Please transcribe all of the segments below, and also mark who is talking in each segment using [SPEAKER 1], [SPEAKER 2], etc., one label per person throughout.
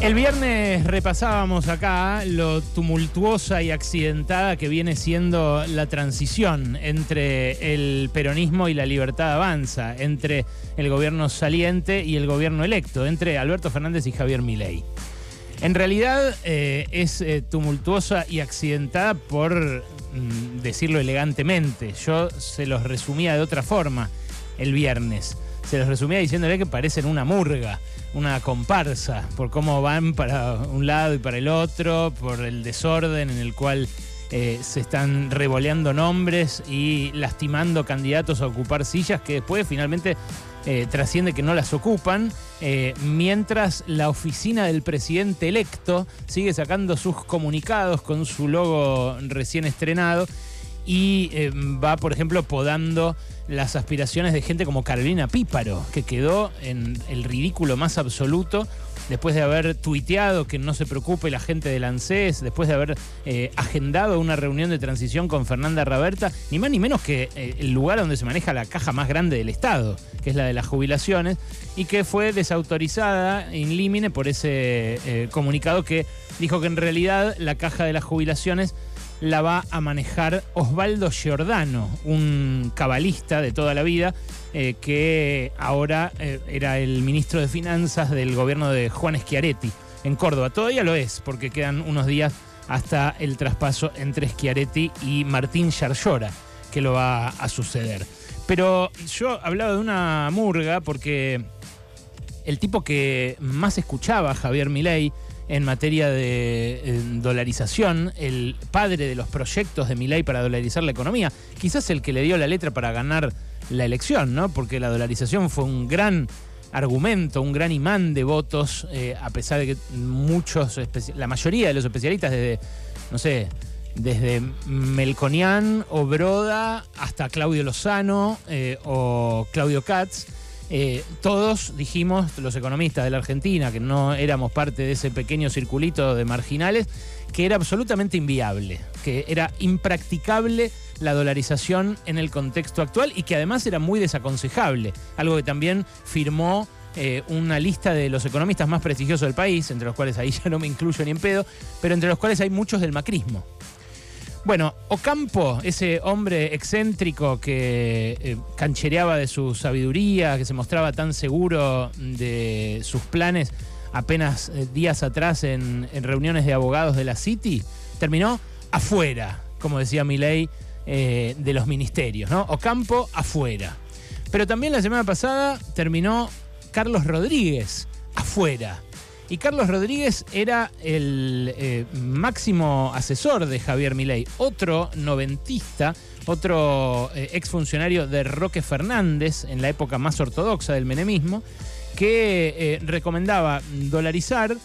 [SPEAKER 1] El viernes repasábamos acá lo tumultuosa y accidentada que viene siendo la transición entre el peronismo y la libertad avanza, entre el gobierno saliente y el gobierno electo, entre Alberto Fernández y Javier Milei. En realidad eh, es eh, tumultuosa y accidentada por mm, decirlo elegantemente. Yo se los resumía de otra forma el viernes. Se los resumía diciéndole que parecen una murga una comparsa por cómo van para un lado y para el otro, por el desorden en el cual eh, se están revoleando nombres y lastimando candidatos a ocupar sillas que después finalmente eh, trasciende que no las ocupan, eh, mientras la oficina del presidente electo sigue sacando sus comunicados con su logo recién estrenado y va, por ejemplo, podando las aspiraciones de gente como Carolina Píparo, que quedó en el ridículo más absoluto después de haber tuiteado que no se preocupe la gente del ANSES, después de haber eh, agendado una reunión de transición con Fernanda Raberta, ni más ni menos que eh, el lugar donde se maneja la caja más grande del Estado, que es la de las jubilaciones, y que fue desautorizada in limine por ese eh, comunicado que dijo que en realidad la caja de las jubilaciones la va a manejar Osvaldo Giordano, un cabalista de toda la vida, eh, que ahora eh, era el ministro de Finanzas del gobierno de Juan Schiaretti en Córdoba. Todavía lo es, porque quedan unos días hasta el traspaso entre Schiaretti y Martín Yarlora, que lo va a suceder. Pero yo hablaba de una murga porque el tipo que más escuchaba Javier Milei en materia de dolarización, el padre de los proyectos de Milei para dolarizar la economía, quizás el que le dio la letra para ganar la elección, ¿no? Porque la dolarización fue un gran argumento, un gran imán de votos, eh, a pesar de que muchos, la mayoría de los especialistas desde, no sé, desde Melconian o Broda hasta Claudio Lozano eh, o Claudio Katz, eh, todos dijimos, los economistas de la Argentina, que no éramos parte de ese pequeño circulito de marginales, que era absolutamente inviable, que era impracticable la dolarización en el contexto actual y que además era muy desaconsejable, algo que también firmó eh, una lista de los economistas más prestigiosos del país, entre los cuales ahí ya no me incluyo ni en pedo, pero entre los cuales hay muchos del macrismo. Bueno, Ocampo, ese hombre excéntrico que eh, canchereaba de su sabiduría, que se mostraba tan seguro de sus planes apenas eh, días atrás en, reuniones de abogados de la City, terminó afuera, como decía Milei, eh, de los ministerios, ¿no? Ocampo afuera. Pero también la semana pasada terminó Carlos Rodríguez afuera. Y Carlos Rodríguez era el eh, máximo asesor de Javier Milei, otro noventista, otro eh, exfuncionario de Roque Fernández en la época más ortodoxa del menemismo, que eh, recomendaba dolarizar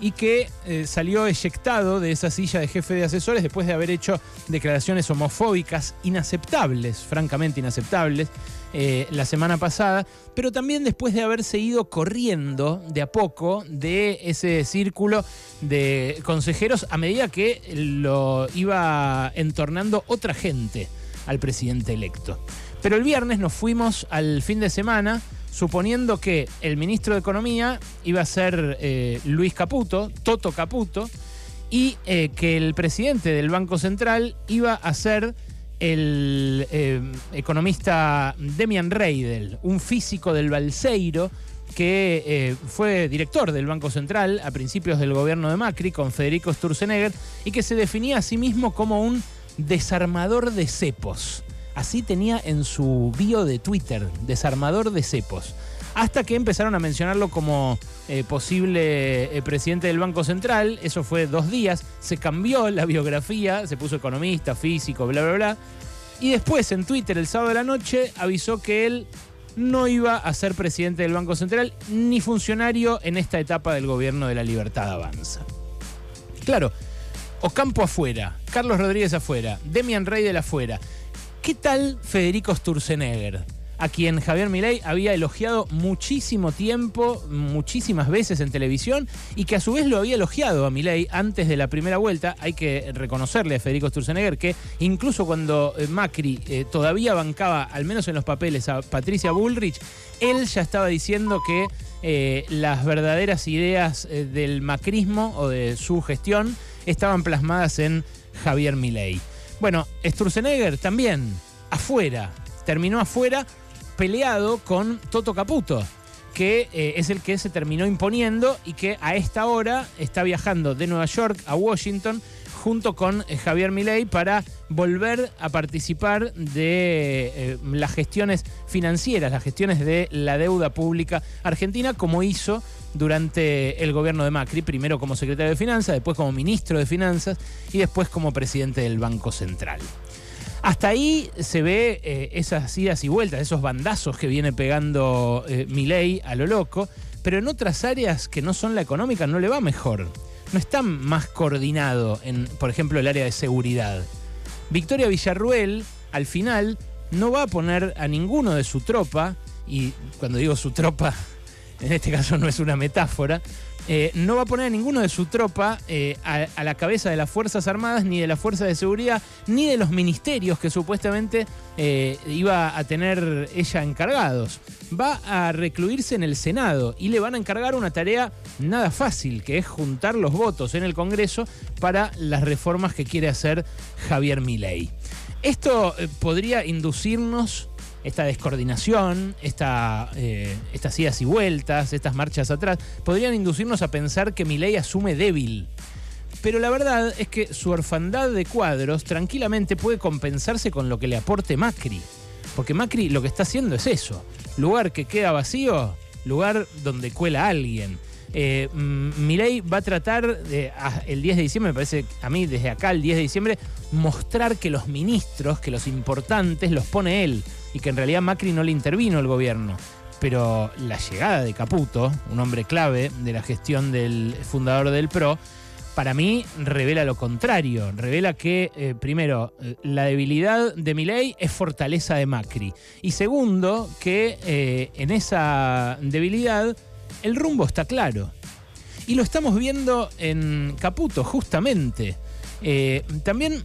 [SPEAKER 1] y que salió eyectado de esa silla de jefe de asesores después de haber hecho declaraciones homofóbicas inaceptables, francamente inaceptables, eh, la semana pasada, pero también después de haberse ido corriendo de a poco de ese círculo de consejeros a medida que lo iba entornando otra gente al presidente electo. Pero el viernes nos fuimos al fin de semana suponiendo que el ministro de Economía iba a ser eh, Luis Caputo, Toto Caputo, y eh, que el presidente del Banco Central iba a ser el eh, economista Demian Reidel, un físico del Balseiro que fue director del Banco Central a principios del gobierno de Macri con Federico Sturzenegger y que se definía a sí mismo como un desarmador de cepos. Así tenía en su bio de Twitter, desarmador de cepos hasta que empezaron a mencionarlo como eh, posible eh, presidente del Banco Central. Eso fue dos días. Se cambió la biografía, se puso economista, físico, bla, bla, bla. Y después en Twitter el sábado de la noche avisó que él no iba a ser presidente del Banco Central ni funcionario en esta etapa del gobierno de la libertad avanza. Claro, Ocampo afuera, Carlos Rodríguez afuera, Demian Rey de la afuera. ¿Qué tal Federico Sturzenegger? a quien Javier Milei había elogiado muchísimo tiempo, muchísimas veces en televisión, y que a su vez lo había elogiado a Milei antes de la primera vuelta. Hay que reconocerle a Federico Sturzenegger que incluso cuando eh, Macri eh, todavía bancaba, al menos en los papeles, a Patricia Bullrich, él ya estaba diciendo que eh, las verdaderas ideas del macrismo o de su gestión estaban plasmadas en Javier Milei. Bueno, Sturzenegger también, afuera, terminó afuera peleado con Toto Caputo, que eh, es el que se terminó imponiendo y que a esta hora está viajando de Nueva York a Washington junto con eh, Javier Milei para volver a participar de eh, las gestiones financieras, las gestiones de la deuda pública argentina, como hizo durante el gobierno de Macri, primero como secretario de Finanzas, después como ministro de Finanzas y después como presidente del Banco Central. Hasta ahí se ve eh, esas idas y vueltas, esos bandazos que viene pegando eh, Milei a lo loco, pero en otras áreas que no son la económica no le va mejor. No está más coordinado en, por ejemplo, el área de seguridad. Victoria Villarruel, al final, no va a poner a ninguno de su tropa, y cuando digo su tropa, en este caso no es una metáfora, eh, no va a poner a ninguno de su tropa eh, a, la cabeza de las Fuerzas Armadas, ni de las Fuerzas de Seguridad, ni de los ministerios que supuestamente eh, iba a tener ella encargados. Va a recluirse en el Senado y le van a encargar una tarea nada fácil, que es juntar los votos en el Congreso para las reformas que quiere hacer Javier Milei. Esto podría inducirnos esta descoordinación, eh, estas idas y vueltas, estas marchas atrás, podrían inducirnos a pensar que Milei asume débil. Pero la verdad es que su orfandad de cuadros tranquilamente puede compensarse con lo que le aporte Macri. Porque Macri lo que está haciendo es eso. Lugar que queda vacío, lugar donde cuela alguien. Eh, Milei va a tratar el 10 de diciembre, me parece a mí desde acá el 10 de diciembre, mostrar que los ministros, que los importantes los pone él y que en realidad Macri no le intervino el gobierno. Pero la llegada de Caputo, un hombre clave de la gestión del fundador del PRO, para mí revela lo contrario. Revela que, eh, primero, eh, la debilidad de Milei es fortaleza de Macri. Y segundo, que eh, en esa debilidad el rumbo está claro. Y lo estamos viendo en Caputo, justamente. también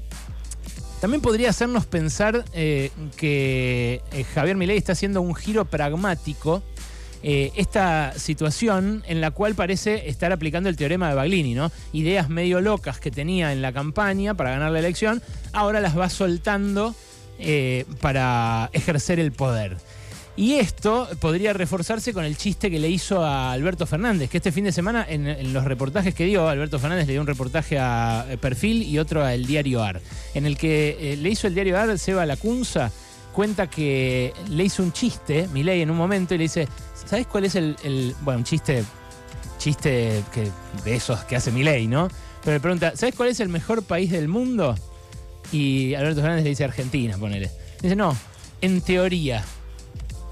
[SPEAKER 1] también podría hacernos pensar eh, que eh, Javier Milei está haciendo un giro pragmático. Eh, esta situación en la cual parece estar aplicando el teorema de Baglini, ¿no? Ideas medio locas que tenía en la campaña para ganar la elección, ahora las va soltando para ejercer el poder. Y esto podría reforzarse con el chiste que le hizo a Alberto Fernández, que este fin de semana en, los reportajes que dio, Alberto Fernández le dio un reportaje a eh, Perfil y otro al Diario AR, en el que eh, le hizo el Diario AR, Seba Lacunza, cuenta que le hizo un chiste, Milei en un momento, y le dice, ¿sabes cuál es el, bueno, un chiste, chiste que, de esos que hace Milei, ¿no? Pero le pregunta, ¿sabes cuál es el mejor país del mundo? Y Alberto Fernández le dice Argentina, ponele. Dice, no, en teoría.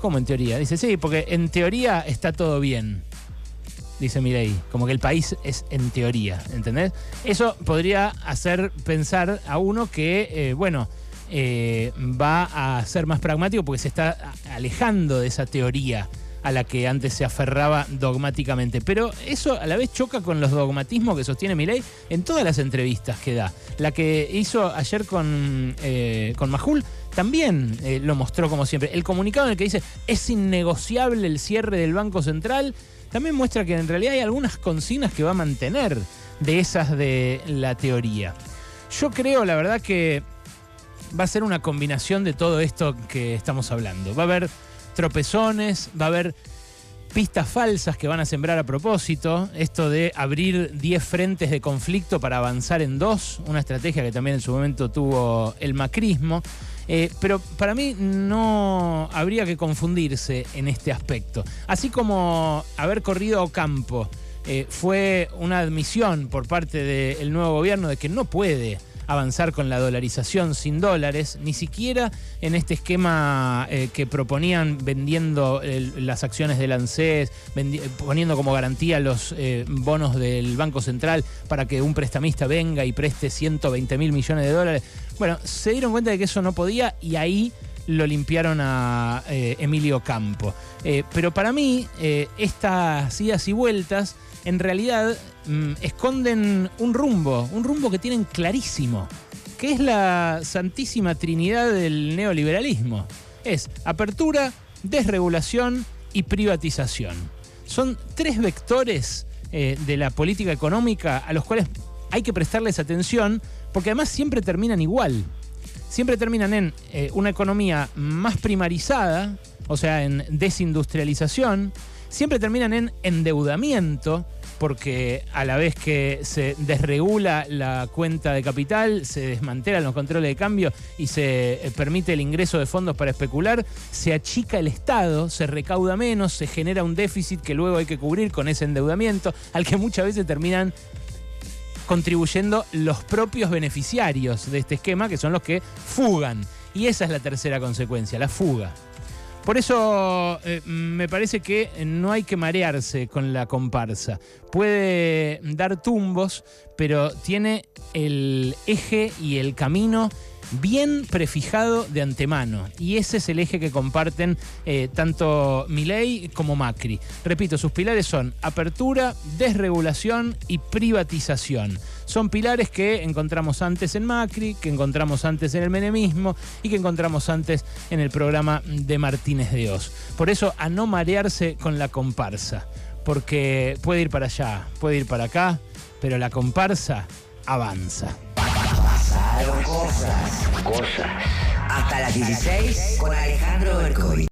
[SPEAKER 1] ¿Cómo en teoría? Dice, sí, porque en teoría está todo bien. Dice Mirei, como que el país es en teoría, ¿entendés? Eso podría hacer pensar a uno que, eh, bueno, eh, va a ser más pragmático porque se está alejando de esa teoría a la que antes se aferraba dogmáticamente. Pero eso a la vez choca con los dogmatismos que sostiene Milei en todas las entrevistas que da. La que hizo ayer con, eh, con Majul también eh, lo mostró como siempre. El comunicado en el que dice es innegociable el cierre del Banco Central también muestra que en realidad hay algunas consignas que va a mantener de esas de la teoría. Yo creo, la verdad, que va a ser una combinación de todo esto que estamos hablando. Va a haber tropezones, va a haber pistas falsas que van a sembrar a propósito, esto de abrir 10 frentes de conflicto para avanzar en dos, una estrategia que también en su momento tuvo el macrismo, eh, pero para mí no habría que confundirse en este aspecto. Así como haber corrido a campo eh, fue una admisión por parte del nuevo gobierno de que no puede avanzar con la dolarización sin dólares, ni siquiera en este esquema eh, que proponían vendiendo las acciones del ANSES, poniendo como garantía los eh, bonos del Banco Central para que un prestamista venga y preste 120 mil millones de dólares. Bueno, se dieron cuenta de que eso no podía y ahí lo limpiaron a eh, Emilio Campo. Pero para mí, estas idas y vueltas en realidad mm, esconden un rumbo, un rumbo que tienen clarísimo, que es la santísima trinidad del neoliberalismo. Es apertura, desregulación y privatización. Son tres vectores de la política económica a los cuales hay que prestarles atención porque además siempre terminan igual siempre terminan en eh, una economía más primarizada, o sea, en desindustrialización, siempre terminan en endeudamiento, porque a la vez que se desregula la cuenta de capital, se desmantelan los controles de cambio y se eh, permite el ingreso de fondos para especular, se achica el Estado, se recauda menos, se genera un déficit que luego hay que cubrir con ese endeudamiento, al que muchas veces terminan contribuyendo los propios beneficiarios de este esquema, que son los que fugan. Y esa es la tercera consecuencia, la fuga. Por eso eh, me parece que no hay que marearse con la comparsa. Puede dar tumbos, pero tiene el eje y el camino bien prefijado de antemano. Y ese es el eje que comparten eh, tanto Milei como Macri. Repito, sus pilares son apertura, desregulación y privatización. Son pilares que encontramos antes en Macri, que encontramos antes en el menemismo y que encontramos antes en el programa de Martínez de Oz. Por eso, a no marearse con la comparsa, porque puede ir para allá, puede ir para acá, pero la comparsa avanza.
[SPEAKER 2] Cosas. Cosas. Hasta las 16 con Alejandro Bercoy.